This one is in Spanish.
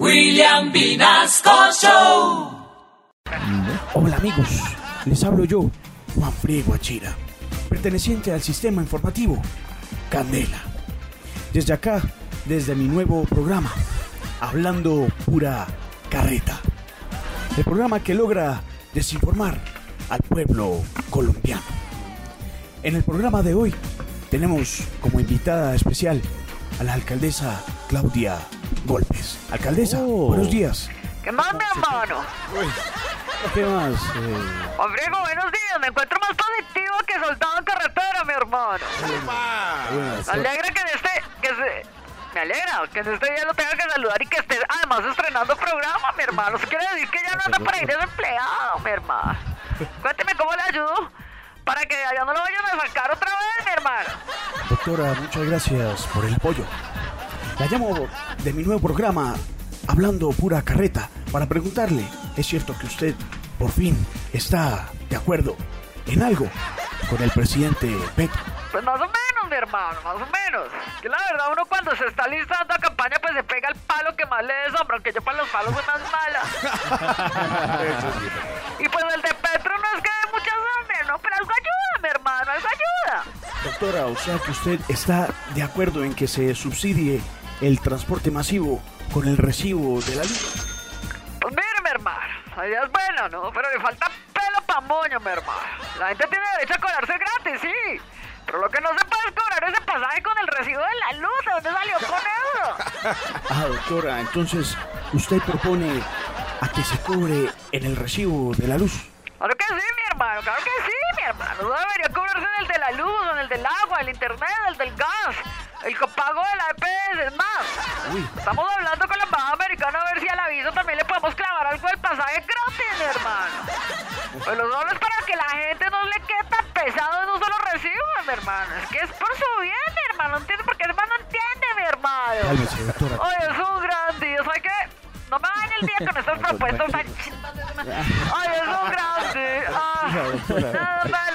William Vinasco Show. Hola amigos, les hablo yo, Juan Friego Achira, perteneciente al sistema informativo Candela. Desde acá, desde mi nuevo programa, Hablando Pura Carreta. El programa que logra desinformar al pueblo colombiano. En el programa de hoy tenemos como invitada especial a la alcaldesa Claudia Golpes. Alcaldesa, buenos días. ¿Qué más, mi hermano? ¿Qué más? Eh, Hombrego, buenos días. Me encuentro más positivo que soldado en carretera, mi hermano. Me alegra que en este... Que se... Me alegra que en este día lo tenga que saludar y que esté además estrenando programa, mi hermano. Eso quiere decir que ya no anda por ahí desempleado, mi hermano. Cuénteme cómo le ayudo para que allá no lo vayan a sacar otra vez, mi hermano. Doctora, muchas gracias por el apoyo. La llamo de mi nuevo programa, Hablando Pura Carreta, para preguntarle, ¿es cierto que usted por fin está de acuerdo en algo con el presidente Petro? Pues más o menos, mi hermano, más o menos. Que la verdad uno cuando se está listando a campaña pues se pega el palo que más le desombra, aunque yo para los palos soy más mala. y pues el de Petro no es que dé muchas hambre, ¿no? Pero algo ayuda, mi hermano, algo ayuda. Doctora, o sea que usted está de acuerdo en que se subsidie el transporte masivo con el recibo de la luz. Pues mire, mi hermano, la idea es buena, ¿no? Pero le falta pelo pa' moño, mi hermano. La gente tiene derecho a cobrarse gratis, sí. Pero lo que no se puede es cobrar ese pasaje con el recibo de la luz. ¿De dónde salió con eso? Ah, doctora, entonces usted propone a que se cobre en el recibo de la luz. Claro que sí, mi hermano, claro que sí, mi hermano. No debería cobrarse en el de la luz, en el del agua, el internet, el del gas, el copago de la EPS, es más. Uy, Estamos hablando con la embajada americana a ver si al aviso también le podemos clavar algo del pasaje gratis, hermano. Pues lo solo es para que la gente no le quede tan pesado en un solo recibo, mi hermano. Es que es por su bien, mi hermano. No entiendo por qué hermano no entiende, mi hermano. Oye, es un gran día, ¿sabes qué? No me vayan el día con estas propuestas tan. Ay, es un gran día. Ah, nada, lo